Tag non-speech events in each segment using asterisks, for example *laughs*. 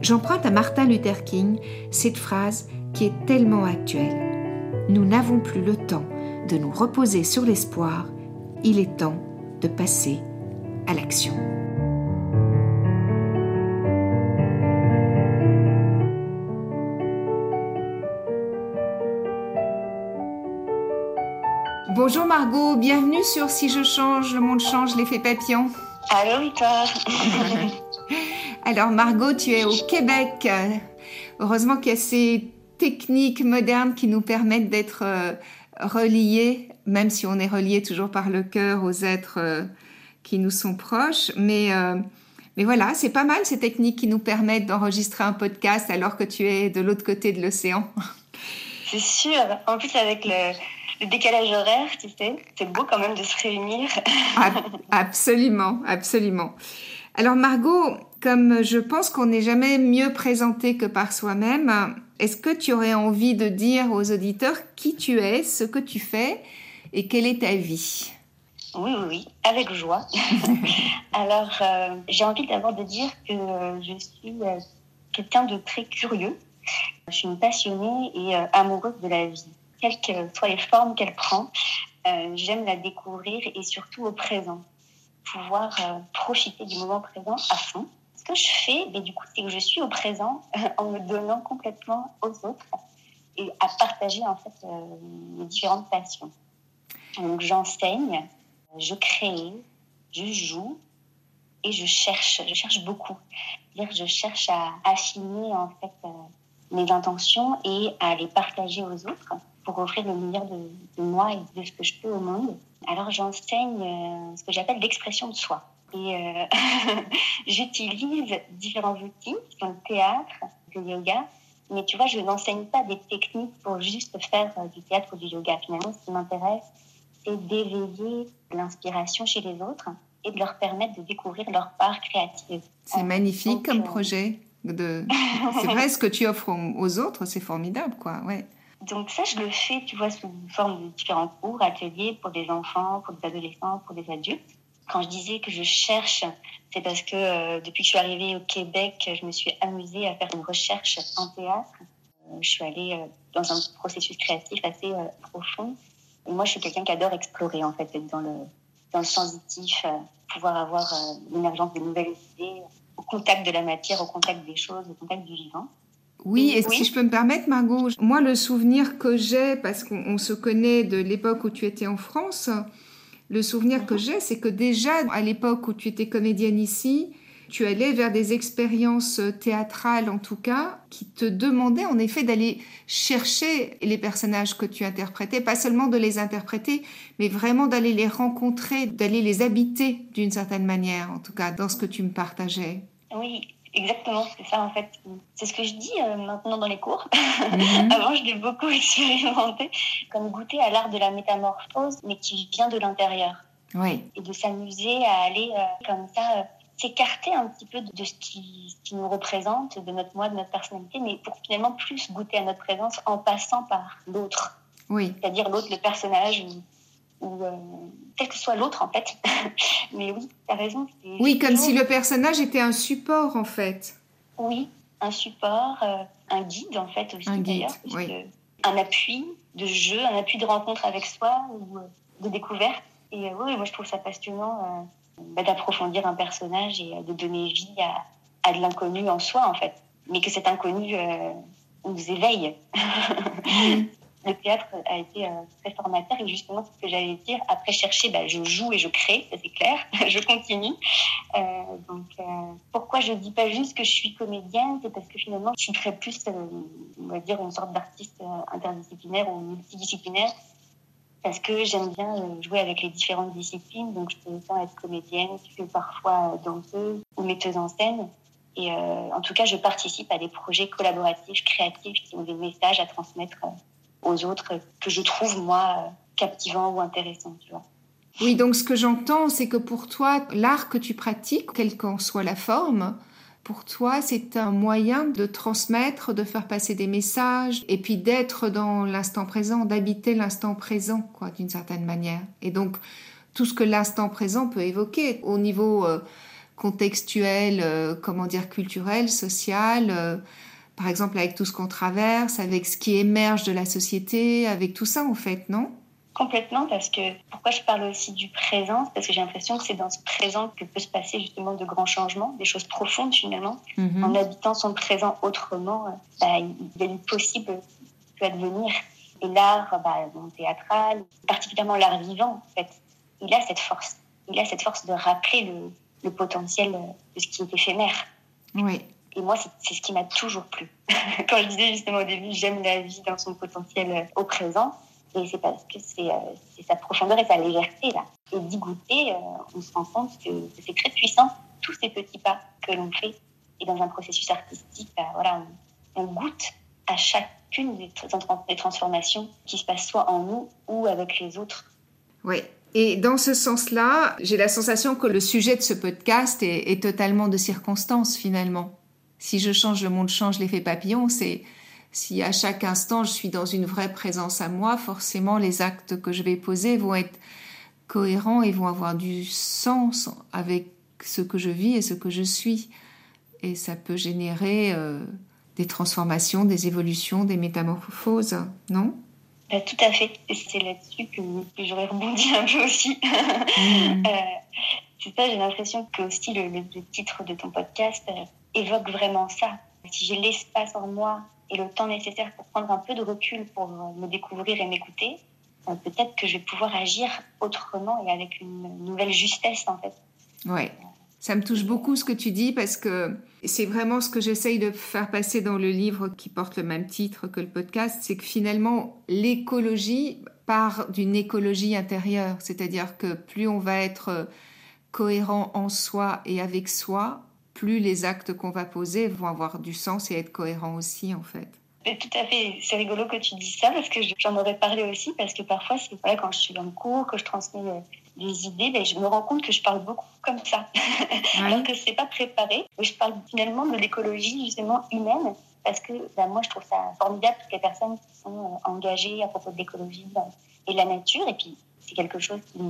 J'emprunte à Martin Luther King cette phrase qui est tellement actuelle. Nous n'avons plus le temps de nous reposer sur l'espoir, il est temps de passer à l'action. Bonjour Margot, bienvenue sur Si je change, le monde change, l'effet papillon. Allô Victoire *laughs* Alors Margot, tu es au Québec. Heureusement qu'il y a ces techniques modernes qui nous permettent d'être euh, reliés, même si on est relié toujours par le cœur aux êtres euh, qui nous sont proches. Mais, euh, mais voilà, c'est pas mal ces techniques qui nous permettent d'enregistrer un podcast alors que tu es de l'autre côté de l'océan. *laughs* C'est sûr. En plus, avec le, le décalage horaire, tu sais, c'est beau quand même de se réunir. absolument, absolument. Alors Margot, comme je pense qu'on n'est jamais mieux présenté que par soi-même, est-ce que tu aurais envie de dire aux auditeurs qui tu es, ce que tu fais et quelle est ta vie? Oui, oui, oui, avec joie. *laughs* Alors, euh, j'ai envie d'abord de dire que je suis euh, quelqu'un de très curieux. Je suis une passionnée et euh, amoureuse de la vie quelles que soient les formes qu'elle prend. J'aime la découvrir et surtout au présent, pouvoir profiter du moment présent à fond. Que je fais, mais du coup, c'est que je suis au présent *laughs* en me donnant complètement aux autres et à partager en fait euh, mes différentes passions. Donc j'enseigne, je crée, je joue et je cherche. Je cherche beaucoup. dire je cherche à affiner en fait mes intentions et à les partager aux autres pour offrir le meilleur de, moi et de ce que je peux au monde. Alors j'enseigne euh, ce que j'appelle l'expression de soi. Et euh, *laughs* j'utilise différents outils, comme le théâtre, le yoga, mais tu vois, je n'enseigne pas des techniques pour juste faire euh, du théâtre ou du yoga. Finalement, ce qui m'intéresse, c'est d'éveiller l'inspiration chez les autres et de leur permettre de découvrir leur part créative. C'est magnifique comme projet. De... *laughs* c'est vrai, ce que tu offres aux autres, c'est formidable, quoi. Ouais. Donc ça, je le fais, tu vois, sous forme de différents cours, ateliers pour des enfants, pour des adolescents, pour des adultes. Quand je disais que je cherche, c'est parce que euh, depuis que je suis arrivée au Québec, je me suis amusée à faire une recherche en théâtre. Euh, je suis allée euh, dans un processus créatif assez profond. Et moi, je suis quelqu'un qui adore explorer, en fait, être dans le, dans le sensitif, pouvoir avoir l'émergence de nouvelles idées, au contact de la matière, au contact des choses, au contact du vivant. Oui, et si je peux me permettre, Margot, moi, le souvenir que j'ai, parce qu'on se connaît de l'époque où tu étais en France, le souvenir que mhm. j'ai, c'est que déjà, à l'époque où tu étais comédienne ici, tu allais vers des expériences théâtrales, en tout cas, qui te demandaient en effet d'aller chercher les personnages que tu interprétais, pas seulement de les interpréter, mais vraiment d'aller les rencontrer, d'aller les habiter d'une certaine manière, en tout cas, dans ce que tu me partageais. Oui, Exactement, c'est ça en fait. C'est ce que je dis euh, maintenant dans les cours. *laughs* Mhm. Avant, je l'ai beaucoup *laughs* expérimenté, comme goûter à l'art de la métamorphose, mais qui vient de l'intérieur. Oui. Et de s'amuser à aller euh, comme ça, euh, s'écarter un petit peu de, ce, qui, qui, nous représente, de notre moi, de notre personnalité, mais pour finalement plus goûter à notre présence en passant par l'autre. Oui. C'est-à-dire l'autre, le personnage, ou euh, quel que soit l'autre en fait. *laughs* Mais oui, tu as raison. Oui, comme si le personnage était un support en fait. Oui, un support, euh, un guide en fait aussi un guide, oui. Un appui de jeu, un appui de rencontre avec soi ou euh, de découverte. Et oui, moi je trouve ça passionnant bah, d'approfondir un personnage et de donner vie à, à de l'inconnu en soi en fait. Mais que cet inconnu nous éveille. *laughs* le théâtre a été euh, très formateur et justement c'est ce que j'allais dire. Après chercher bah, je joue et je crée ça c'est clair. *laughs* Je continue. Euh, donc euh, pourquoi je dis pas juste que je suis comédienne? C'est parce que finalement je suis très plus on va dire une sorte d'artiste interdisciplinaire ou multidisciplinaire. Parce que j'aime bien jouer avec les différentes disciplines. Donc je peux autant être comédienne que parfois danseuse ou metteuse en scène. Et en tout cas, je participe à des projets collaboratifs, créatifs, qui ont des messages à transmettre aux autres que je trouve, moi, captivants ou vois. Oui, donc ce que j'entends, c'est que pour toi, l'art que tu pratiques, quelle qu'en soit la forme, pour toi, c'est un moyen de transmettre, de faire passer des messages, et puis d'être dans l'instant présent, d'habiter l'instant présent, quoi, d'une certaine manière. Et donc, tout ce que l'instant présent peut évoquer au niveau euh, contextuel, euh, comment dire, culturel, social, euh, par exemple avec tout ce qu'on traverse, avec ce qui émerge de la société, avec tout ça, en fait, non? Complètement, parce que pourquoi je parle aussi du présent? Parce que j'ai l'impression que c'est dans ce présent que peut se passer justement de grands changements, des choses profondes finalement. Mhm. En habitant son présent autrement, euh, bah, il est possible peut advenir. Et l'art bah, théâtral, particulièrement l'art vivant, en fait, il a cette force. Il a cette force de rappeler le, le potentiel de ce qui est éphémère. Oui. Et moi, c'est ce qui m'a toujours plu. *laughs* Quand je disais justement au début, j'aime la vie dans son potentiel au présent, et c'est parce que c'est euh, sa profondeur et sa légèreté, là. Et d'y goûter, euh, on se rend compte que, c'est très puissant, tous ces petits pas que l'on fait. Et dans un processus artistique, bah, voilà, on, goûte à chacune des, transformations qui se passent soit en nous ou avec les autres. Oui. Et dans ce sens-là, j'ai la sensation que le sujet de ce podcast est totalement de circonstance finalement. Si je change, le monde change, l'effet papillon, c'est si à chaque instant je suis dans une vraie présence à moi, forcément les actes que je vais poser vont être cohérents et vont avoir du sens avec ce que je vis et ce que je suis. Et ça peut générer euh, des transformations, des évolutions, des métamorphoses, non? Bah, Tout à fait. C'est là-dessus que, j'aurais rebondi un peu aussi. *laughs* Mmh. Euh, c'est ça, j'ai l'impression que aussi le, titre de ton podcast euh, évoque vraiment ça. Si j'ai l'espace en moi et le temps nécessaire pour prendre un peu de recul pour me découvrir et m'écouter, euh, peut-être que je vais pouvoir agir autrement et avec une nouvelle justesse en fait. Ouais. Ça me touche beaucoup ce que tu dis parce que c'est vraiment ce que j'essaye de faire passer dans le livre qui porte le même titre que le podcast, c'est que finalement l'écologie part d'une écologie intérieure, c'est-à-dire que plus on va être cohérent en soi et avec soi, plus les actes qu'on va poser vont avoir du sens et être cohérents aussi, en fait. tout à fait, c'est rigolo que tu dises ça parce que j'en aurais parlé aussi parce que parfois, c'est voilà, quand je suis dans le cours, que je transmets euh, des idées, ben, je me rends compte que je parle beaucoup comme ça, *laughs* alors que c'est pas préparé. Je parle finalement de l'écologie justement humaine parce que ben, moi, je trouve ça formidable toutes les personnes qui sont euh, engagées à propos de l'écologie et de la nature, et puis c'est quelque chose qui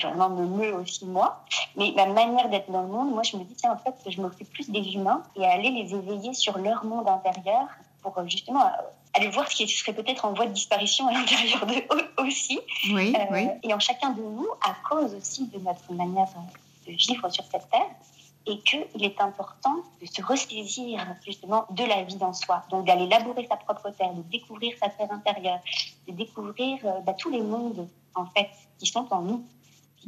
vraiment me meut aussi moi. Mais ma manière d'être dans le monde, moi, je me dis, tiens, en fait, je m'occupe plus des humains et aller les éveiller sur leur monde intérieur pour euh, justement euh, aller voir ce qui serait peut-être en voie de disparition à l'intérieur d'eux aussi. Oui, euh, oui. Et en chacun de nous, à cause aussi de notre manière de vivre sur cette terre, et qu'il est important de se ressaisir justement de la vie dans soi, donc d'aller labourer sa propre terre, de découvrir sa terre intérieure, de découvrir bah, tous les mondes en fait qui sont en nous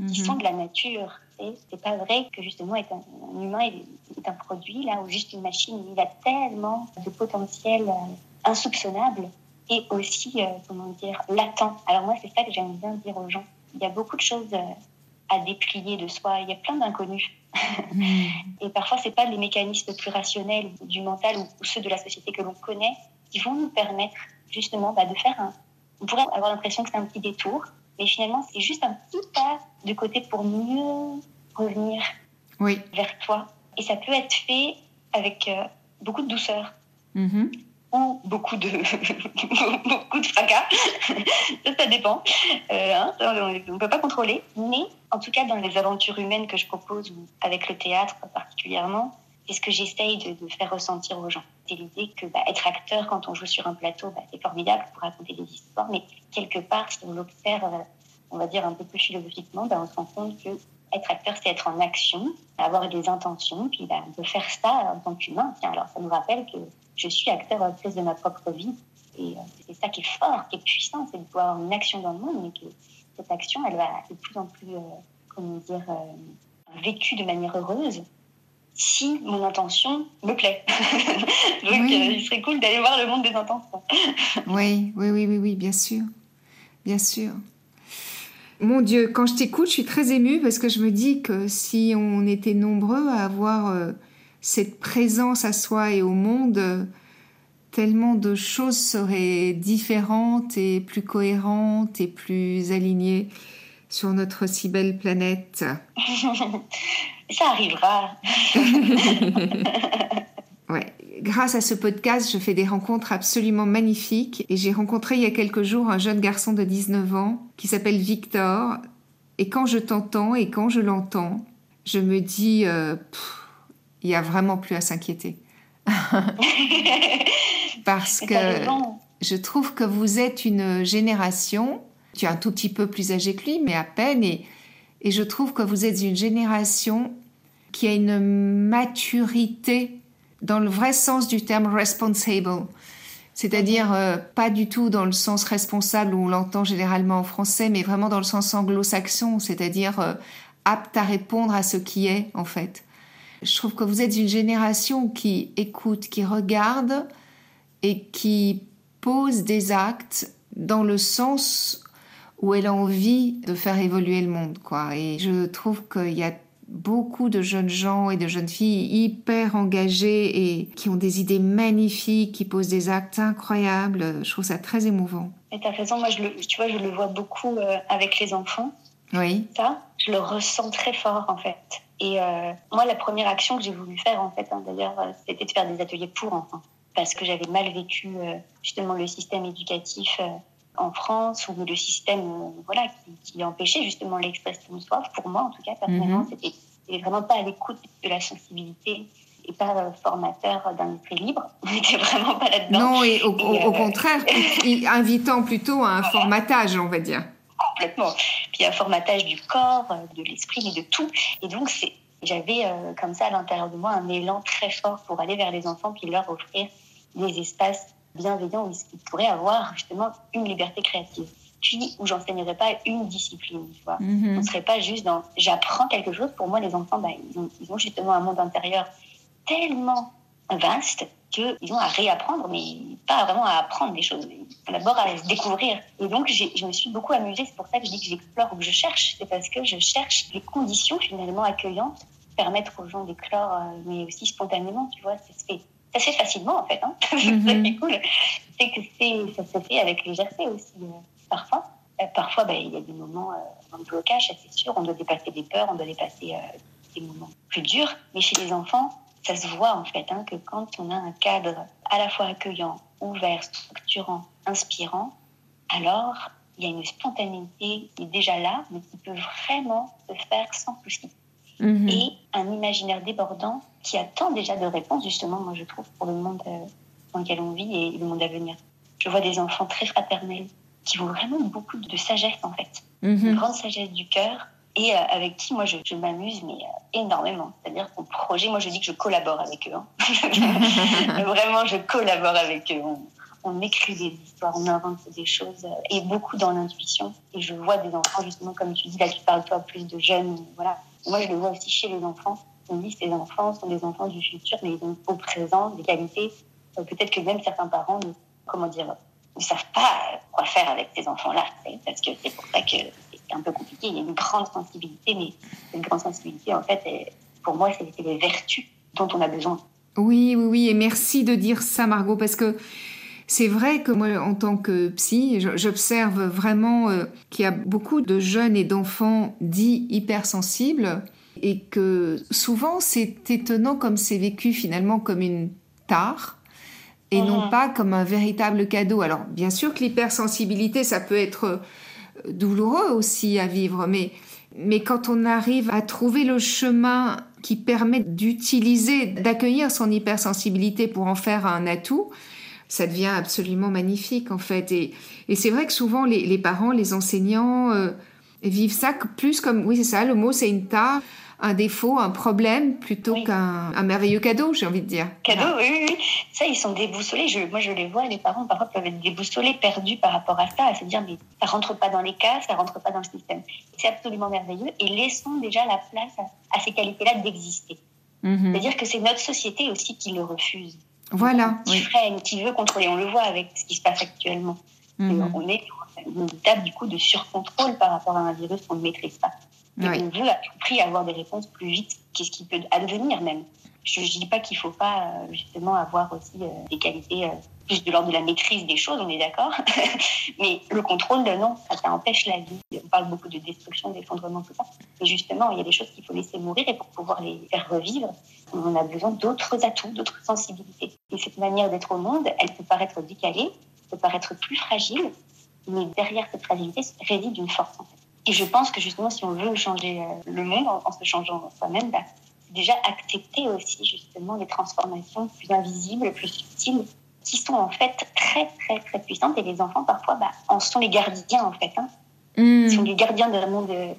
qui sont mhm. de la nature. C'est pas vrai que justement être un, humain est, un produit là ou juste une machine. Il a tellement de potentiel euh, insoupçonnable et aussi euh, comment dire latent. Alors moi c'est ça que j'aime bien dire aux gens. Il y a beaucoup de choses euh, à déplier de soi. Il y a plein d'inconnus. Mhm. *laughs* et parfois c'est pas les mécanismes plus rationnels du mental ou, ceux de la société que l'on connaît qui vont nous permettre justement bah, de faire un. On pourrait avoir l'impression que c'est un petit détour, mais finalement, c'est juste un petit pas de côté pour mieux revenir oui. vers toi. Et ça peut être fait avec euh, beaucoup de douceur. Mm-hmm. Ou beaucoup de, *laughs* beaucoup de fracas. *laughs* ça, ça dépend. Euh, hein, on ne peut pas contrôler. Mais en tout cas, dans les aventures humaines que je propose, avec le théâtre particulièrement, c'est ce que j'essaye de, faire ressentir aux gens. C'est l'idée que bah, être acteur quand on joue sur un plateau, bah, c'est formidable pour raconter des histoires, mais quelque part, si on l'observe, euh, on va dire un peu plus philosophiquement, bah, on se rend compte que être acteur, c'est être en action, avoir des intentions, puis on peut faire ça en tant qu'humain. alors ça nous rappelle que je suis acteur à la place de ma propre vie. Et euh, c'est ça qui est fort, qui est puissant, c'est de pouvoir avoir une action dans le monde, mais que cette action, elle va de plus en plus, euh, comment dire, vécue de manière heureuse si mon intention me plaît. *laughs* Donc, euh, il serait cool d'aller voir le monde des intentions. *laughs* oui, oui, oui, oui, oui, bien sûr. Bien sûr. Mon Dieu, quand je t'écoute, je suis très émue parce que je me dis que si on était nombreux à avoir euh, cette présence à soi et au monde, tellement de choses seraient différentes et plus cohérentes et plus alignées sur notre si belle planète. *laughs* Ça arrivera. *laughs* ouais. Grâce à ce podcast, je fais des rencontres absolument magnifiques et j'ai rencontré il y a quelques jours un jeune garçon de 19 ans qui s'appelle Victor et quand je t'entends et quand je l'entends, je me dis euh, il y a vraiment plus à s'inquiéter. *laughs* Parce que je trouve que vous êtes une génération, tu es un tout petit peu plus âgé que lui, mais à peine, et, et je trouve que vous êtes une génération qui a une maturité dans le vrai sens du terme responsible. C'est-à-dire euh, pas du tout dans le sens responsable où on l'entend généralement en français, mais vraiment dans le sens anglo-saxon, c'est-à-dire euh, apte à répondre à ce qui est en fait. Je trouve que vous êtes une génération qui écoute, qui regarde et qui pose des actes dans le sens où elle a envie de faire évoluer le monde, quoi. Et je trouve qu'il y a beaucoup de jeunes gens et de jeunes filles hyper engagés et qui ont des idées magnifiques, qui posent des actes incroyables. Je trouve ça très émouvant. Et tu as raison, moi je le, tu vois, je le vois beaucoup euh, avec les enfants. Oui. Ça, je le ressens très fort en fait. Et euh, moi, la première action que j'ai voulu faire, en fait, hein, d'ailleurs, euh, c'était de faire des ateliers pour enfants. Parce que j'avais mal vécu euh, justement le système éducatif en France, ou le système voilà, qui, qui, empêchait justement l'expression de soi. Pour moi, en tout cas, personnellement, mhm. c'était vraiment pas à l'écoute de la sensibilité et pas formateur d'un esprit libre. *laughs* On n'était vraiment pas là-dedans. Non, et au, au contraire, *laughs* invitant plutôt à un formatage, on va dire complètement. Puis un formatage du corps, de l'esprit, mais de tout. Et donc, c'est, j'avais euh, comme ça à l'intérieur de moi un élan très fort pour aller vers les enfants puis leur offrir des espaces bienveillants où ils pourraient avoir justement une liberté créative. Puis où j'enseignerais pas une discipline, tu vois. Mm-hmm. On serait pas juste dans j'apprends quelque chose. Pour moi, les enfants, bah, ils, ont, ils ont justement un monde intérieur tellement vaste qu'ils ont à réapprendre, mais pas vraiment à apprendre des choses, d'abord à se découvrir. Et donc, je me suis beaucoup amusée. C'est pour ça que je dis que j'explore ou que je cherche. C'est parce que je cherche les conditions finalement accueillantes permettre aux gens d'éclore, euh, mais aussi spontanément, tu vois. Ça se fait, fait facilement, en fait. Hein. *laughs* mhm. cool. C'est que ça se fait avec légèreté aussi, euh, parfois. Euh, parfois, bah, il y a des moments de blocage, c'est sûr. On doit dépasser des peurs, on doit dépasser des moments plus durs. Mais chez les enfants, ça se voit en fait hein, que quand on a un cadre à la fois accueillant, ouvert, structurant, inspirant, alors il y a une spontanéité qui est déjà là, mais qui peut vraiment se faire sans souci. Mhm. Et un imaginaire débordant qui attend déjà de réponses, justement, moi je trouve, pour le monde euh, dans lequel on vit et le monde à venir. Je vois des enfants très fraternels qui ont vraiment beaucoup de sagesse en fait, mhm. une grande sagesse du cœur et euh, avec qui moi je, m'amuse mais euh, énormément. C'est-à-dire qu'on projet, moi je dis que je collabore avec eux. Hein. *laughs* *laughs* Vraiment, je collabore avec eux. On, écrit des histoires, on invente des choses et beaucoup dans l'intuition. Et je vois des enfants justement comme tu dis là, tu parles toi plus de jeunes, voilà. Moi je le vois aussi chez les enfants. On dit ces enfants sont des enfants du futur, mais ils ont au présent des qualités. Peut-être que même certains parents, ne savent pas quoi faire avec ces enfants-là. Parce que c'est pour ça que c'est un peu compliqué. Il y a une grande sensibilité, mais une grande sensibilité, en fait, pour moi, c'est les vertus dont on a besoin. Oui, oui, oui. Et merci de dire ça, Margot, parce que c'est vrai que moi, en tant que psy, j'observe vraiment euh, qu'il y a beaucoup de jeunes et d'enfants dits hypersensibles et que souvent c'est étonnant comme c'est vécu finalement comme une tare et non mhm. pas comme un véritable cadeau. Alors bien sûr que l'hypersensibilité, ça peut être douloureux aussi à vivre, mais, mais quand on arrive à trouver le chemin qui permet d'utiliser, d'accueillir son hypersensibilité pour en faire un atout, ça devient absolument magnifique en fait. Et, et c'est vrai que souvent les, parents, les enseignants euh, vivent ça plus comme, oui c'est ça, le mot c'est une tare un défaut, un problème, plutôt qu'un merveilleux cadeau, j'ai envie de dire. Cadeau, oui, oui, Ça, ils sont déboussolés. Je, moi, je les vois, les parents, parfois, peuvent être déboussolés, perdus par rapport à ça, à se dire, mais ça rentre pas dans les cas, ça rentre pas dans le système. C'est absolument merveilleux. Et laissons déjà la place à, ces qualités-là d'exister. Mhm. C'est-à-dire que c'est notre société aussi qui le refuse. Voilà. Qui freine, qui veut contrôler. On le voit avec ce qui se passe actuellement. Mhm. On est une table du coup de surcontrôle par rapport à un virus qu'on ne maîtrise pas. Et on veut à tout prix avoir des réponses plus vite qu'est-ce qui peut advenir même? Je ne dis pas qu'il ne faut pas justement avoir aussi des qualités plus de l'ordre de la maîtrise des choses, on est d'accord. *laughs* Mais le contrôle, non, ça, ça, empêche la vie. On parle beaucoup de destruction, d'effondrement, tout ça. Mais justement, il y a des choses qu'il faut laisser mourir et pour pouvoir les faire revivre, on a besoin d'autres atouts, d'autres sensibilités. Et cette manière d'être au monde, elle peut paraître décalée, peut paraître plus fragile, mais derrière cette fragilité réside une force. En fait. Et je pense que justement, si on veut changer euh, le monde en, se changeant soi-même, bah, déjà accepter aussi justement les transformations plus invisibles, plus subtiles qui sont en fait très, très, très puissantes. Et les enfants, parfois, bah, en sont les gardiens, en fait. Hein. Ils sont les gardiens d'un monde euh,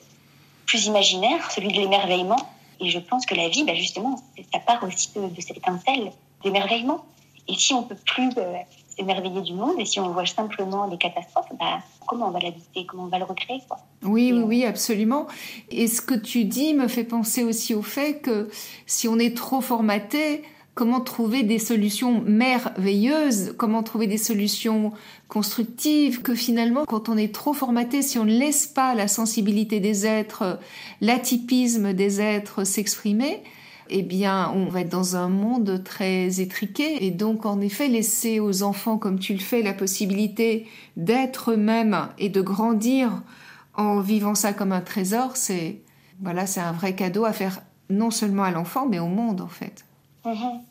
plus imaginaire, celui de l'émerveillement. Et je pense que la vie, bah, justement, ça part aussi de, cette étincelle d'émerveillement. Et si on peut plus euh, s'émerveiller du monde, et si on voit simplement les catastrophes, bah, comment on va l'habiter, comment on va le recréer quoi. Oui, oui, oui, absolument. Et ce que tu dis me fait penser aussi au fait que si on est trop formaté, comment trouver des solutions merveilleuses, comment trouver des solutions constructives, que finalement, quand on est trop formaté, si on ne laisse pas la sensibilité des êtres, l'atypisme des êtres s'exprimer, eh bien, on va être dans un monde très étriqué. Et donc, en effet, laisser aux enfants, comme tu le fais, la possibilité d'être eux-mêmes et de grandir en vivant ça comme un trésor, c'est, voilà, c'est un vrai cadeau à faire non seulement à l'enfant, mais au monde, en fait. Mhm.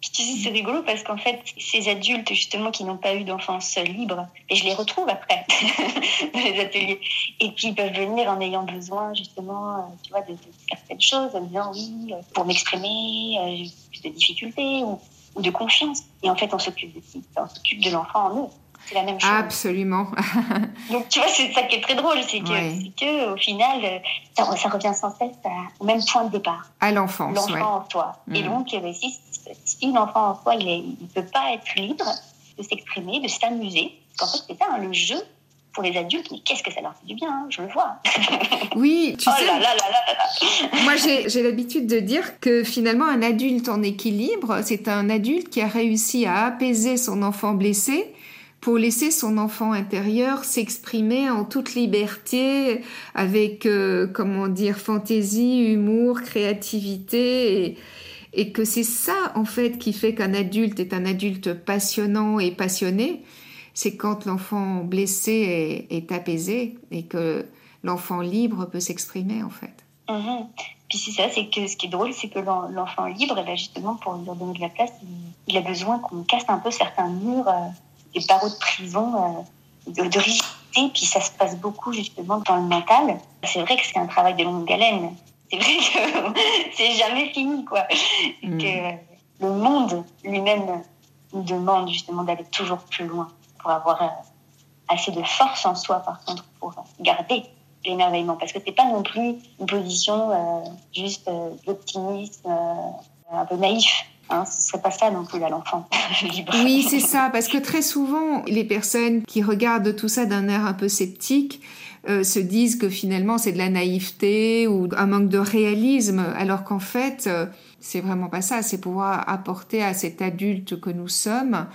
Tu sais, c'est rigolo parce qu'en fait, ces adultes justement qui n'ont pas eu d'enfance libre, et je les retrouve après *laughs* dans les ateliers, et qui peuvent venir en ayant besoin justement, euh, tu vois, de, certaines choses, en disant oui, euh, pour m'exprimer, euh, j'ai plus de difficultés ou, ou, de confiance. Et en fait, on s'occupe de, on s'occupe de l'enfant en eux c'est la même chose. Absolument. *laughs* Donc tu vois, c'est ça qui est très drôle, c'est que, que au final, ça, revient sans cesse au même point de départ. À l'enfance. L'enfant en soi. Et mm. donc, si, si l'enfant en soi, il ne peut pas être libre de s'exprimer, de s'amuser, parce qu'en fait, c'est ça, hein, le jeu, pour les adultes, mais qu'est-ce que ça leur fait du bien, hein, je le vois. *laughs* Oui, tu oh sais, moi j'ai l'habitude de dire que finalement un adulte en équilibre, c'est un adulte qui a réussi à apaiser son enfant blessé pour laisser son enfant intérieur s'exprimer en toute liberté, avec, euh, comment dire, fantaisie, humour, créativité, et, que c'est ça, en fait, qui fait qu'un adulte est un adulte passionnant et passionné, c'est quand l'enfant blessé est, apaisé et que l'enfant libre peut s'exprimer, en fait. Mhm. Puis c'est ça, c'est que ce qui est drôle, c'est que l'enfant libre, eh ben, justement, pour lui donner de la place, il, a besoin qu'on casse un peu certains murs. Euh, des barreaux de prison, euh, de, rigidité, puis ça se passe beaucoup justement dans le mental. C'est vrai que c'est un travail de longue haleine. C'est vrai que *laughs* c'est jamais fini, quoi. Mm. Que le monde lui-même nous demande justement d'aller toujours plus loin pour avoir euh, assez de force en soi, par contre, pour garder l'émerveillement. Parce que c'est pas non plus une position euh, juste d'optimisme, un peu naïf. Hein, ce serait pas ça non plus à l'enfant Oui, c'est ça, parce que très souvent, les personnes qui regardent tout ça d'un air un peu sceptique euh, se disent que finalement c'est de la naïveté ou un manque de réalisme, alors qu'en fait, euh, c'est vraiment pas ça. C'est pouvoir apporter à cet adulte que nous sommes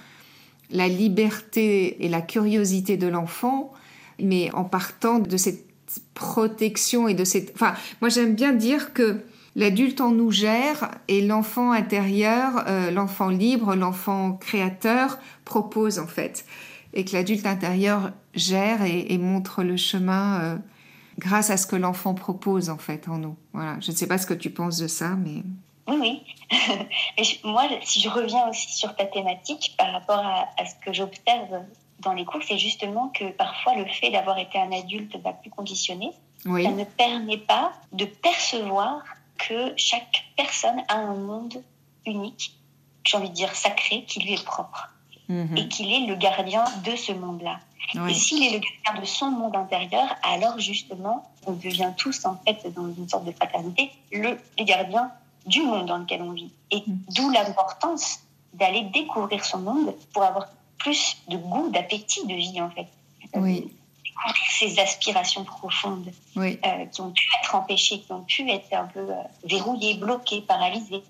la liberté et la curiosité de l'enfant, mais en partant de cette protection et de cette. Enfin, moi j'aime bien dire que L'adulte en nous gère et l'enfant intérieur, euh, l'enfant libre, l'enfant créateur propose en fait. Et que l'adulte intérieur gère et, montre le chemin euh, grâce à ce que l'enfant propose en fait en nous. Voilà. Je ne sais pas ce que tu penses de ça, mais... Oui, oui. *laughs* moi, si je reviens aussi sur ta thématique par rapport à, ce que j'observe dans les cours, c'est justement que parfois le fait d'avoir été un adulte va plus conditionné, ça ne permet pas de percevoir que chaque personne a un monde unique, j'ai envie de dire sacré, qui lui est propre. Mhm. Et qu'il est le gardien de ce monde-là. Et s'il est le gardien de son monde intérieur, alors justement, on devient tous, en fait, dans une sorte de fraternité, le, les gardiens du monde dans lequel on vit. Et mhm. d'où l'importance d'aller découvrir son monde pour avoir plus de goût, d'appétit de vie, en fait. Oui ces aspirations profondes euh, qui ont pu être empêchées, qui ont pu être un peu euh, verrouillées, bloquées, paralysées,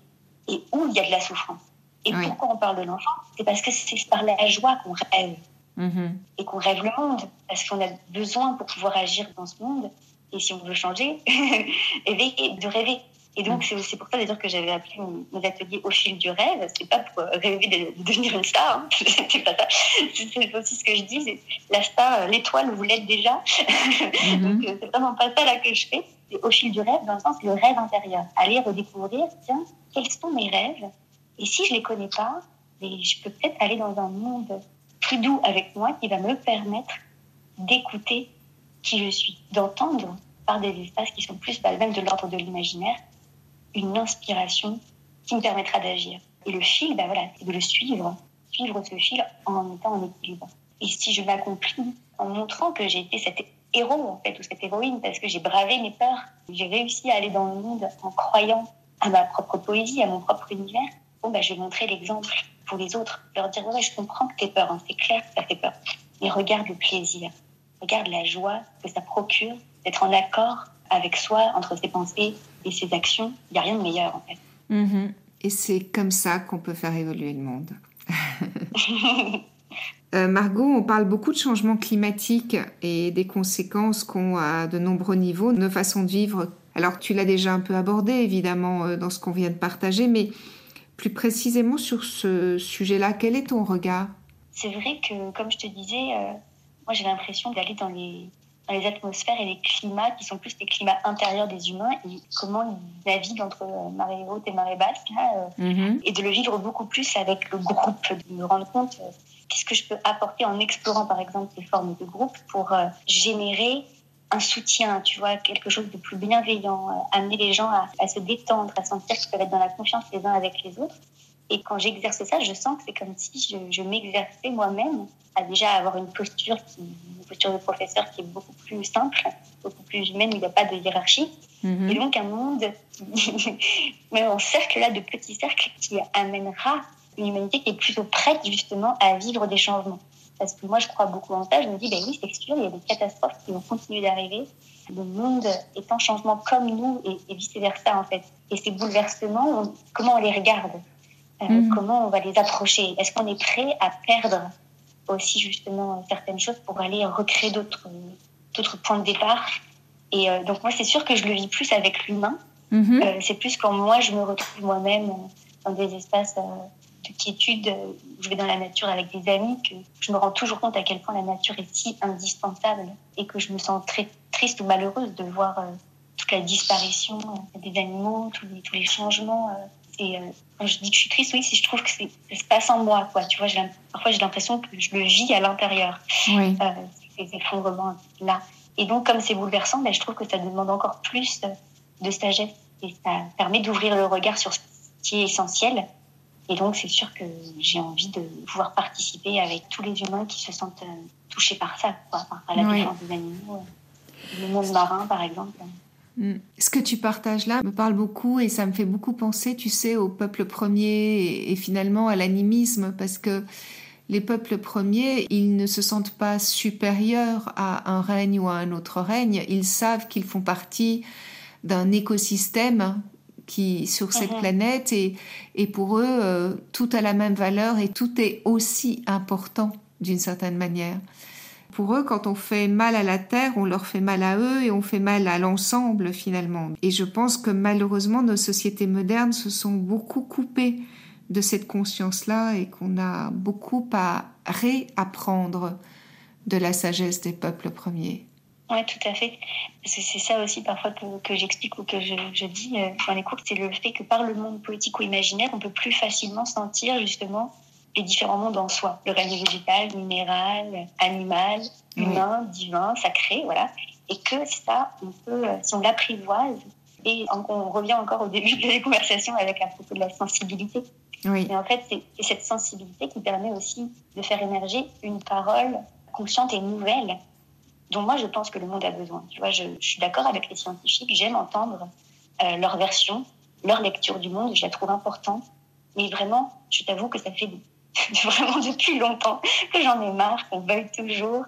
et où il y a de la souffrance. Et pourquoi on parle de l'enfant? C'est parce que c'est par la joie qu'on rêve. Mm-hmm. Et qu'on rêve le monde, parce qu'on a besoin pour pouvoir agir dans ce monde. Et si on veut changer, *laughs* de rêver. Et donc, c'est pour ça d'ailleurs que j'avais appelé mes ateliers au fil du rêve. C'est pas pour rêver de, devenir une star, hein. *laughs* c'est pas ça. C'est aussi ce que je dis. La star, l'étoile, vous l'êtes déjà. Mm-hmm. *laughs* donc, euh, c'est vraiment pas ça là que je fais. C'est au fil du rêve, dans le sens le rêve intérieur. Aller redécouvrir, tiens, quels sont mes rêves? Et si je les connais pas, je peux peut-être aller dans un monde plus doux avec moi qui va me permettre d'écouter qui je suis, d'entendre par des espaces qui sont plus bah, même de l'ordre de l'imaginaire, une inspiration qui me permettra d'agir. Et le fil, bah, voilà, c'est de le suivre, suivre ce fil en étant en équilibre. Et si je m'accomplis en montrant que j'ai été cet héros, en fait, ou cette héroïne, parce que j'ai bravé mes peurs, j'ai réussi à aller dans le monde en croyant à ma propre poésie, à mon propre univers, bon, bah, je vais montrer l'exemple pour les autres, leur dire, ouais, je comprends que tu peur, hein, c'est clair que ça fait peur, mais regarde le plaisir, regarde la joie que ça procure d'être en accord avec soi, entre ses pensées et ses actions. Il n'y a rien de meilleur, en fait. Mm-hmm. Et c'est comme ça qu'on peut faire évoluer le monde. *laughs* Euh, Margot, on parle beaucoup de changements climatiques et des conséquences qu'ont à de nombreux niveaux nos façons de vivre. Alors tu l'as déjà un peu abordé évidemment euh, dans ce qu'on vient de partager, mais plus précisément sur ce sujet-là, quel est ton regard? C'est vrai que, comme je te disais, euh, moi j'ai l'impression d'aller dans les, dans les atmosphères et les climats qui sont plus les climats intérieurs des humains et comment ils naviguent entre euh, marée haute et marée basse là, euh, mhm. et de le vivre beaucoup plus avec le groupe, de me rendre compte euh, qu'est-ce que je peux apporter en explorant par exemple ces formes de groupe pour générer un soutien, tu vois, quelque chose de plus bienveillant, amener les gens à, à se détendre, à sentir qu'ils peuvent être dans la confiance les uns avec les autres. Et quand j'exerce ça, je sens que c'est comme si je, je m'exerçais moi-même à déjà avoir une posture, qui, une posture de professeur qui est beaucoup plus simple, beaucoup plus humaine, où il n'y a pas de hiérarchie. Mhm. Et donc un monde, *laughs* mais un cercle là de petits cercles qui amènera une humanité qui est plutôt prête justement à vivre des changements. Parce que moi, je crois beaucoup en ça. Je me dis, ben oui, c'est sûr, il y a des catastrophes qui vont continuer d'arriver. Le monde est en changement comme nous et, et vice-versa, en fait. Et ces bouleversements, comment on les regarde? Euh, mhm. Comment on va les approcher? Est-ce qu'on est prêt à perdre aussi justement certaines choses pour aller recréer d'autres d'autres points de départ? Et euh, donc moi, c'est sûr que je le vis plus avec l'humain. Mhm. Euh, c'est plus quand moi, je me retrouve moi-même dans des espaces de quiétude, où je vais dans la nature avec des amis, que je me rends toujours compte à quel point la nature est si indispensable et que je me sens très triste ou malheureuse de voir toute la disparition des animaux, tous les, tous les changements euh, quand je dis que je suis triste, oui, si je trouve que ça se passe en moi, quoi. Tu vois, parfois j'ai l'impression que je le vis à l'intérieur, oui. euh, ces effondrements-là. Et donc, comme c'est bouleversant, ben, je trouve que ça demande encore plus de sagesse et ça permet d'ouvrir le regard sur ce qui est essentiel. Et donc, c'est sûr que j'ai envie de pouvoir participer avec tous les humains qui se sentent euh, touchés par ça, quoi, par la défense des animaux, euh, le monde marin, par exemple. Mm. Ce que tu partages là me parle beaucoup et ça me fait beaucoup penser, tu sais, au peuple premier et, finalement à l'animisme parce que les peuples premiers, ils ne se sentent pas supérieurs à un règne ou à un autre règne. Ils savent qu'ils font partie d'un écosystème qui sur cette mhm. planète et, et pour eux, euh, tout a la même valeur et tout est aussi important d'une certaine manière pour eux, quand on fait mal à la Terre, on leur fait mal à eux et on fait mal à l'ensemble finalement. Et je pense que malheureusement, nos sociétés modernes se sont beaucoup coupées de cette conscience-là et qu'on a beaucoup à réapprendre de la sagesse des peuples premiers. Oui, tout à fait. C'est ça aussi parfois que, j'explique ou que je, dis euh, dans les cours, c'est le fait que par le monde poétique ou imaginaire, on peut plus facilement sentir justement les différents mondes en soi. Le règne végétal, minéral, animal, humain, divin, sacré, voilà. Et que ça, on peut, euh, si on l'apprivoise, et on revient encore au début de la conversation avec à propos de la sensibilité. Oui. Mais en fait, c'est cette sensibilité qui permet aussi de faire émerger une parole consciente et nouvelle dont moi je pense que le monde a besoin. Tu vois, je, suis d'accord avec les scientifiques, j'aime entendre euh, leur version, leur lecture du monde, je la trouve importante. Mais vraiment, je t'avoue que ça fait *laughs* vraiment depuis longtemps que j'en ai marre qu'on veuille toujours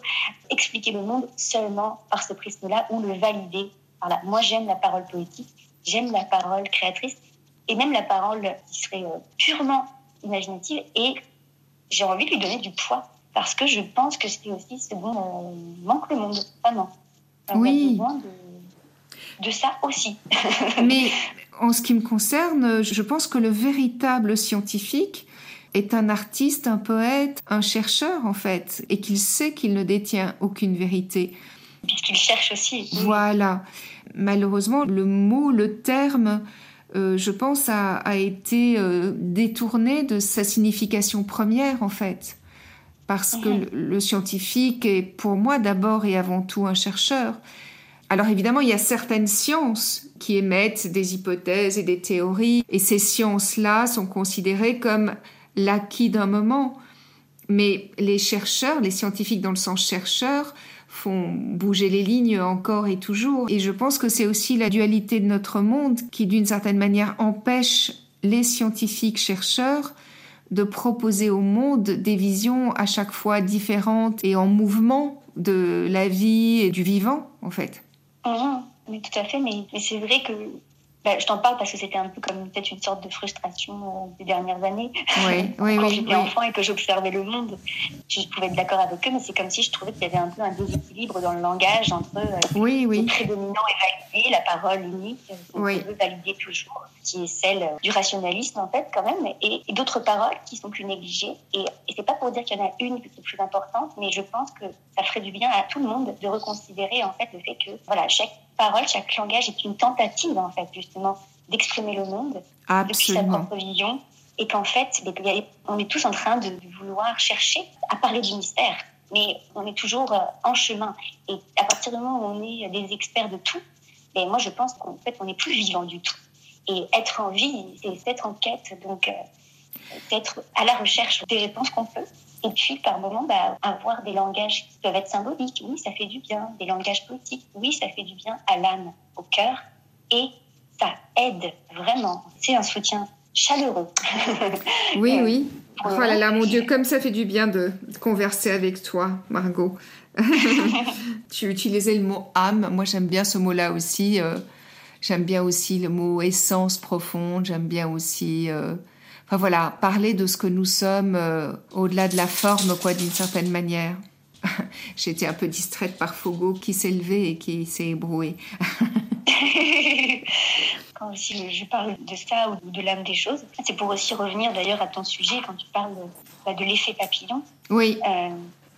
expliquer le monde seulement par ce prisme-là ou le valider par là. Moi, j'aime la parole poétique, j'aime la parole créatrice et même la parole qui serait euh, purement imaginative et j'ai envie de lui donner du poids parce que je pense que c'est aussi ce dont euh, manque le monde, vraiment. oui. de ça aussi. *laughs* Mais en ce qui me concerne, je pense que le véritable scientifique est un artiste, un poète, un chercheur en fait, et qu'il sait qu'il ne détient aucune vérité. Puisqu'il cherche aussi. Voilà. Malheureusement, le mot, le terme, euh, je pense, a, été euh, détourné de sa signification première en fait. Parce que le scientifique est pour moi d'abord et avant tout un chercheur. Alors évidemment, il y a certaines sciences qui émettent des hypothèses et des théories, et ces sciences-là sont considérées comme l'acquis d'un moment. Mais les chercheurs, les scientifiques dans le sens chercheur, font bouger les lignes encore et toujours. Et je pense que c'est aussi la dualité de notre monde qui, d'une certaine manière, empêche les scientifiques chercheurs de proposer au monde des visions à chaque fois différentes et en mouvement de la vie et du vivant, en fait. Mais tout à fait, mais c'est vrai que bah, je t'en parle parce que c'était un peu comme peut-être une sorte de frustration euh, des dernières années. Oui, *laughs* oui, Quand oui, j'étais enfant et que j'observais le monde, je pouvais être d'accord avec eux, mais c'est comme si je trouvais qu'il y avait un peu un déséquilibre dans le langage entre euh, oui, oui. le prédominant et validé, la parole unique, qu'on euh, veut valider toujours, qui est celle du rationalisme en fait quand même, et, d'autres paroles qui sont plus négligées. Et, et c'est pas pour dire qu'il y en a une qui est plus importante, mais je pense que ça ferait du bien à tout le monde de reconsidérer en fait le fait que voilà chaque parole, chaque langage est une tentative, en fait, justement, d'exprimer le monde depuis sa propre vision. Et qu'en fait, on est tous en train de vouloir chercher à parler du mystère. Mais on est toujours euh, en chemin. Et à partir du moment où on est des experts de tout, et ben, moi, je pense qu'en fait, on n'est plus vivant du tout. Et être en vie, c'est être en quête, donc euh, être à la recherche des réponses qu'on peut. Et puis, par moment, bah, avoir des langages qui peuvent être symboliques, oui, ça fait du bien. Des langages poétiques, oui, ça fait du bien à l'âme, au cœur. Et ça aide vraiment. C'est un soutien chaleureux. *laughs* oui, oui. Oh là là, mon Dieu, comme ça fait du bien de converser avec toi, Margot. *laughs* tu utilisais le mot âme. Moi, j'aime bien ce mot-là aussi. Euh, j'aime bien aussi le mot essence profonde. J'aime bien aussi. Euh, Enfin voilà, parler de ce que nous sommes euh, au-delà de la forme, quoi, d'une certaine manière. *laughs* J'étais un peu distraite par Fogo qui s'est levé et qui s'est ébroué. *laughs* quand aussi je parle de ça ou de l'âme des choses, c'est pour aussi revenir d'ailleurs à ton sujet quand tu parles de, bah, l'effet papillon. Oui. Euh,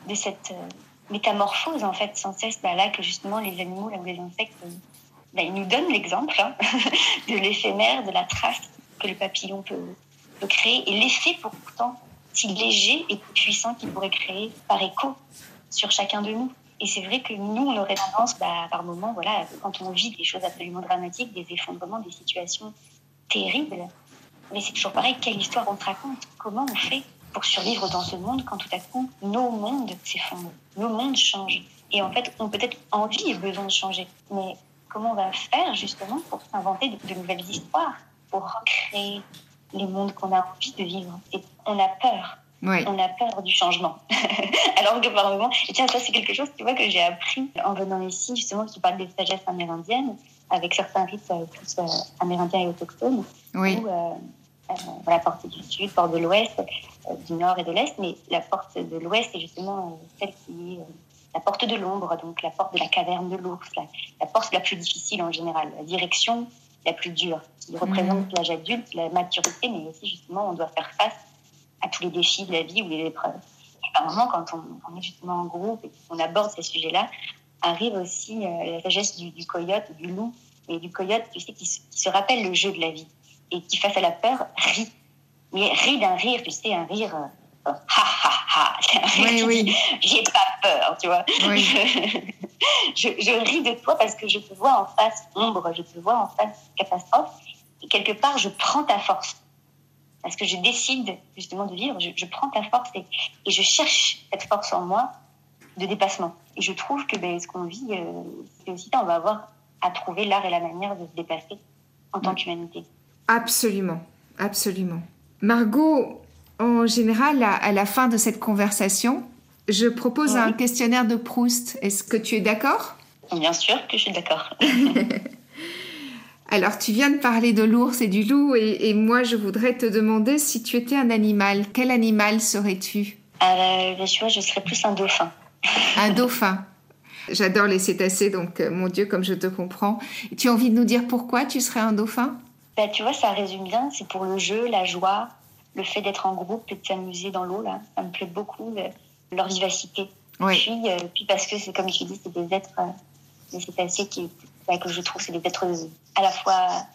de cette euh, métamorphose en fait sans cesse bah, là que justement les animaux, là, ou les insectes, bah, ils nous donnent l'exemple hein, *laughs* de l'éphémère, de la trace que le papillon peut, créer et l'effet pourtant si léger et puissant qu'il pourrait créer par écho sur chacun de nous. Et c'est vrai que nous, on aurait tendance, bah, par moments, voilà, quand on vit des choses absolument dramatiques, des effondrements, des situations terribles, mais c'est toujours pareil, quelle histoire on se raconte? Comment on fait pour survivre dans ce monde quand tout à coup nos mondes s'effondrent, nos mondes changent? Et en fait, on peut-être envie et besoin de changer, mais comment on va faire justement pour s'inventer de nouvelles histoires, pour recréer les mondes qu'on a envie de vivre. Et on a peur. On a peur du changement. *laughs* Alors que par moment, et tiens, ça c'est quelque chose tu vois, que j'ai appris en venant ici, justement, tu parles des sagesses amérindiennes, avec certains rites euh, plus euh, amérindiens et autochtones, oui. où euh, la porte du sud, porte de l'ouest, du nord et de l'est, mais la porte de l'ouest est justement celle qui est la porte de l'ombre, donc la porte de la caverne de l'ours, la, la, porte la plus difficile en général, la direction la plus dure, qui représente mm. l'âge adulte, la maturité, mais aussi justement on doit faire face à tous les défis de la vie ou les épreuves. Et par moment, quand on, est justement en groupe et qu'on aborde ces sujets-là, arrive aussi euh, la sagesse du, coyote, du loup et du coyote, tu sais, qui se, rappelle le jeu de la vie et qui, face à la peur, rit. Mais rit d'un rire, tu sais, un rire euh, ha ha ha. Oui, oui. *laughs* J'ai pas peur, tu vois. Oui. je, je, ris de toi parce que je te vois en face ombre, je te vois en face catastrophe. Et quelque part, je prends ta force. Parce que je décide justement de vivre, je, prends ta force et, et, je cherche cette force en moi de dépassement. Et je trouve que ben, ce qu'on vit, euh, c'est aussi ça, on va avoir à trouver l'art et la manière de se dépasser en tant qu'humanité. Absolument, absolument. Margot, en général, à, la fin de cette conversation, je propose un questionnaire de Proust. Est-ce que tu es d'accord? Bien sûr que je suis d'accord. *laughs* Alors, tu viens de parler de l'ours et du loup, et, moi, je voudrais te demander si tu étais un animal. Quel animal serais-tu? Euh, Je vois, je serais plus un dauphin. un dauphin J'adore les cétacés, donc mon Dieu, comme je te comprends. Tu as envie de nous dire pourquoi tu serais un dauphin? Bah, Tu vois, ça résume bien. C'est pour le jeu, la joie, le fait d'être en groupe et de s'amuser dans l'eau. Là, ça me plaît beaucoup. Leur vivacité. Oui. Puis, puis parce que c'est comme tu dis, c'est des êtres, des cétacés qui, bah, que je trouve, c'est des êtres à la fois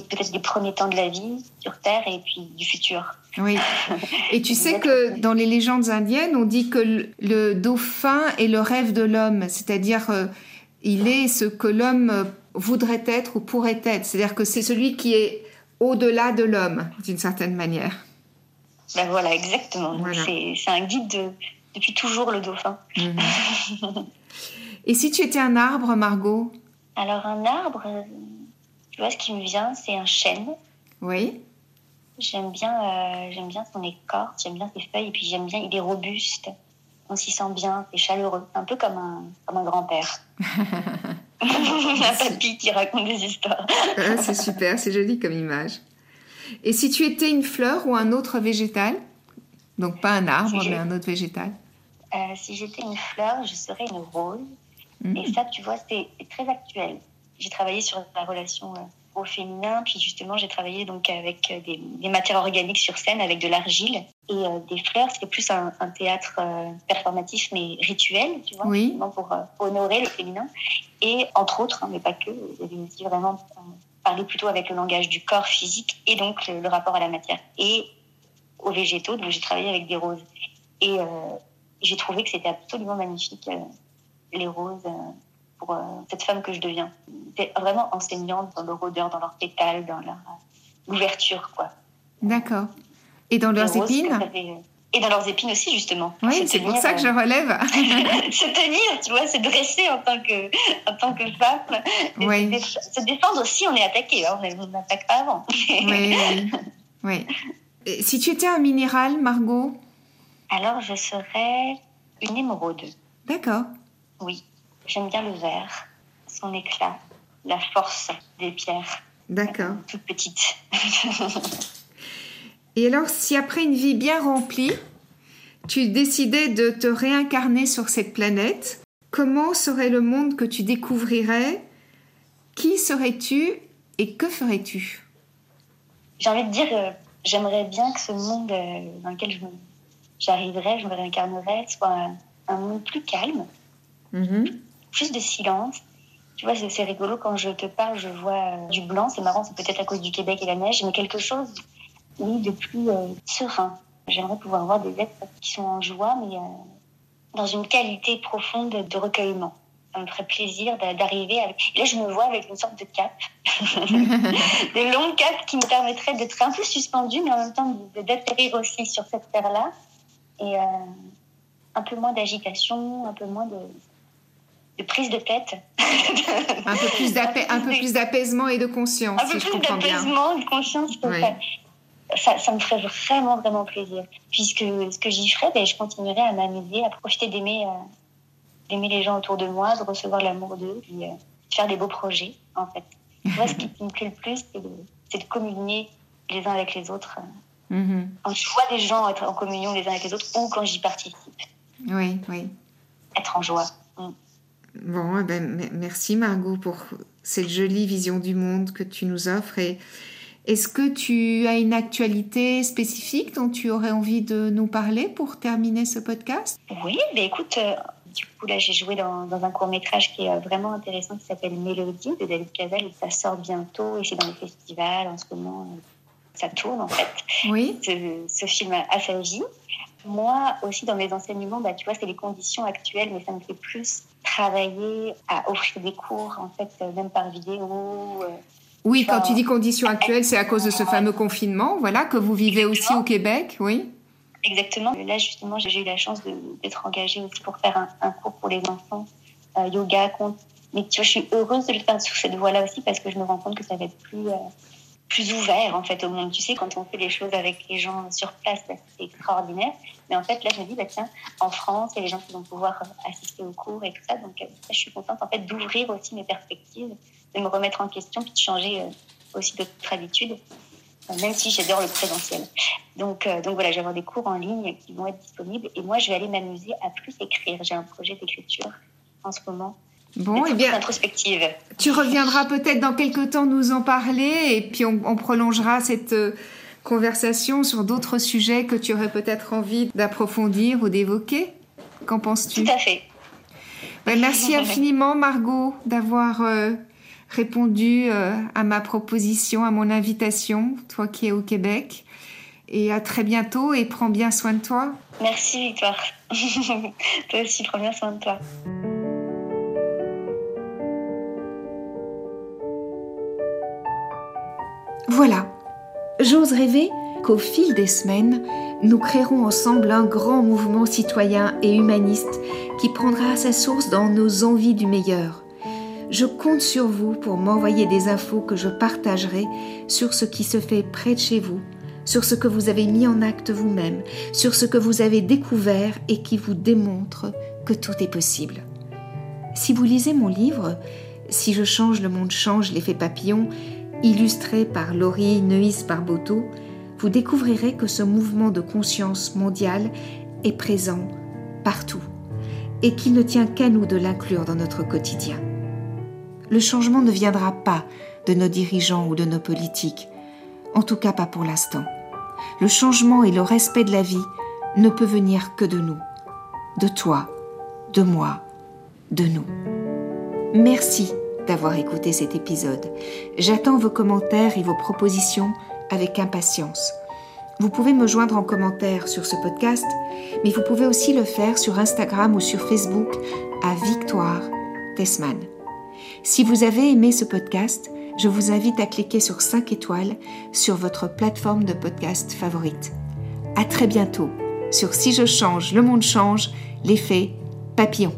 peut-être des premiers temps de la vie sur Terre et puis du futur. Oui. *laughs* Et tu sais que dans les légendes indiennes, on dit que le, dauphin est le rêve de l'homme, c'est-à-dire euh, il est ce que l'homme euh, voudrait être ou pourrait être, c'est-à-dire que c'est celui qui est au-delà de l'homme, d'une certaine manière. Ben voilà, exactement. C'est un guide depuis toujours, le dauphin. Mhm. *laughs* Et si tu étais un arbre, Margot? Alors un arbre, tu vois, ce qui me vient, c'est un chêne. Oui. J'aime bien, euh, j'aime bien son écorce, j'aime bien ses feuilles, et puis j'aime bien, il est robuste. On s'y sent bien, c'est chaleureux, un peu comme un, comme un grand-père. *laughs* *laughs* un papy qui raconte des histoires. Ah, c'est super, c'est joli comme image. Et si tu étais une fleur ou un autre végétal Donc pas un arbre, mais un autre végétal euh, Si j'étais une fleur, je serais une rose. Mm. Et ça, tu vois, c'est très actuel j'ai travaillé sur la relation euh, au féminin, puis justement j'ai travaillé donc avec euh, des, matières organiques sur scène, avec de l'argile et des fleurs. C'était plus un, théâtre performatif mais rituel, tu vois, oui. pour honorer le féminin. Et entre autres, hein, mais pas que, il y avait aussi vraiment parler plutôt avec le langage du corps physique et donc le, rapport à la matière et aux végétaux. Donc j'ai travaillé avec des roses et j'ai trouvé que c'était absolument magnifique les roses pour euh, cette femme que je deviens. C'est vraiment enseignante dans leur odeur, dans leur pétales, dans leur euh, ouverture, quoi. D'accord. Et dans leurs épines et dans leurs épines aussi, justement. Oui, c'est pour ça que je euh, relève. *laughs* se tenir, tu vois, se dresser en tant que, en tant que femme. Oui. Se, défendre aussi, on est attaqué, hein, on n'attaque pas avant. oui, oui. oui. Si tu étais un minéral, Margot? Alors, je serais une émeraude. D'accord. Oui. J'aime bien le verre, son éclat, la force des pierres. D'accord. Toute petite. *laughs* Et alors, si après une vie bien remplie, tu décidais de te réincarner sur cette planète, comment serait le monde que tu découvrirais? Qui serais-tu et que ferais-tu? J'ai envie de dire, euh, j'aimerais bien que ce monde euh, dans lequel j'arriverais, je me réincarnerais, soit un, monde plus calme, mm-hmm plus de silence. Tu vois, c'est rigolo quand je te parle, je vois euh, du blanc. C'est marrant, c'est peut-être à cause du Québec et la neige, mais quelque chose, oui, de plus euh, serein. J'aimerais pouvoir voir des êtres qui sont en joie, mais euh, dans une qualité profonde de recueillement. Ça me ferait plaisir d'arriver avec. là, je me vois avec une sorte de cape, *laughs* de longue cape qui me permettrait d'être un peu suspendue, mais en même temps d'atterrir aussi sur cette terre-là. Et un peu moins d'agitation, un peu moins de, de prise de tête. un peu plus d'apaisement et de conscience, un peu plus d'apaisement, de conscience. Ça, ça, me ferait vraiment, vraiment plaisir. Puisque ce que j'y ferais, ben, je continuerais à m'amuser, à profiter d'aimer, euh, d'aimer les gens autour de moi, de recevoir l'amour d'eux, puis euh, de faire des beaux projets, en fait. *laughs* Moi, ce qui me plaît le plus, c'est de, de, communier les uns avec les autres. Euh, mm-hmm. Quand je vois des gens être en communion les uns avec les autres ou quand j'y participe. Oui, oui. Être en joie. Mm. Bon, eh ben, merci Margot pour cette jolie vision du monde que tu nous offres. Et est-ce que tu as une actualité spécifique dont tu aurais envie de nous parler pour terminer ce podcast? Oui, ben écoute, euh, du coup là j'ai joué dans, un court métrage qui est vraiment intéressant qui s'appelle Mélodie de David Cazal et ça sort bientôt et c'est dans les festivals en ce moment. Euh, ça tourne en fait. Oui. Ce, ce film a sa vie. Moi aussi, dans mes enseignements, bah, tu vois, c'est les conditions actuelles, mais ça me fait plus travailler à offrir des cours, en fait, euh, même par vidéo. Euh, oui, quand tu dis conditions actuelles, c'est à cause de ce fameux confinement, voilà, que vous vivez aussi au Québec, oui Exactement. Là, justement, j'ai eu la chance d'être engagée aussi pour faire un, cours pour les enfants, euh, yoga, compte. Mais tu vois, je suis heureuse de le faire sur cette voie-là aussi parce que je me rends compte que ça va être plus, plus ouvert en fait au monde. Tu sais, quand on fait les choses avec les gens sur place, bah, c'est extraordinaire. Mais en fait, là, je me dis, bah, tiens, en France, il y a des gens qui vont pouvoir euh, assister aux cours et tout ça. Donc, euh, je suis contente en fait d'ouvrir aussi mes perspectives, de me remettre en question, puis de changer euh, aussi d'autres habitudes, même si j'adore le présentiel. Donc, donc voilà, je vais avoir des cours en ligne qui vont être disponibles. Et moi, je vais aller m'amuser à plus écrire. J'ai un projet d'écriture en ce moment. Bon, eh bien, introspective. Tu reviendras peut-être dans quelques temps nous en parler et puis on, prolongera cette euh, conversation sur d'autres sujets que tu aurais peut-être envie d'approfondir ou d'évoquer. Qu'en penses-tu? Tout à fait. Ben, merci infiniment, Margot, d'avoir euh, répondu euh, à ma proposition, à mon invitation, toi qui es au Québec. Et à très bientôt et prends bien soin de toi. Merci, Victoire. *laughs* toi aussi, prends bien soin de toi. Voilà, j'ose rêver qu'au fil des semaines, nous créerons ensemble un grand mouvement citoyen et humaniste qui prendra sa source dans nos envies du meilleur. Je compte sur vous pour m'envoyer des infos que je partagerai sur ce qui se fait près de chez vous, sur ce que vous avez mis en acte vous-même, sur ce que vous avez découvert et qui vous démontre que tout est possible. Si vous lisez mon livre, Si je change, le monde change, l'effet papillon, illustré par Laurie Neuis Barboteau, vous découvrirez que ce mouvement de conscience mondiale est présent partout et qu'il ne tient qu'à nous de l'inclure dans notre quotidien. Le changement ne viendra pas de nos dirigeants ou de nos politiques, en tout cas pas pour l'instant. Le changement et le respect de la vie ne peut venir que de nous, de toi, de moi, de nous. Merci d'avoir écouté cet épisode. J'attends vos commentaires et vos propositions avec impatience. Vous pouvez me joindre en commentaire sur ce podcast, mais vous pouvez aussi le faire sur Instagram ou sur Facebook à Victoire Tessman. Si vous avez aimé ce podcast, je vous invite à cliquer sur 5 étoiles sur votre plateforme de podcast favorite. À très bientôt sur Si je change, le monde change, l'effet papillon.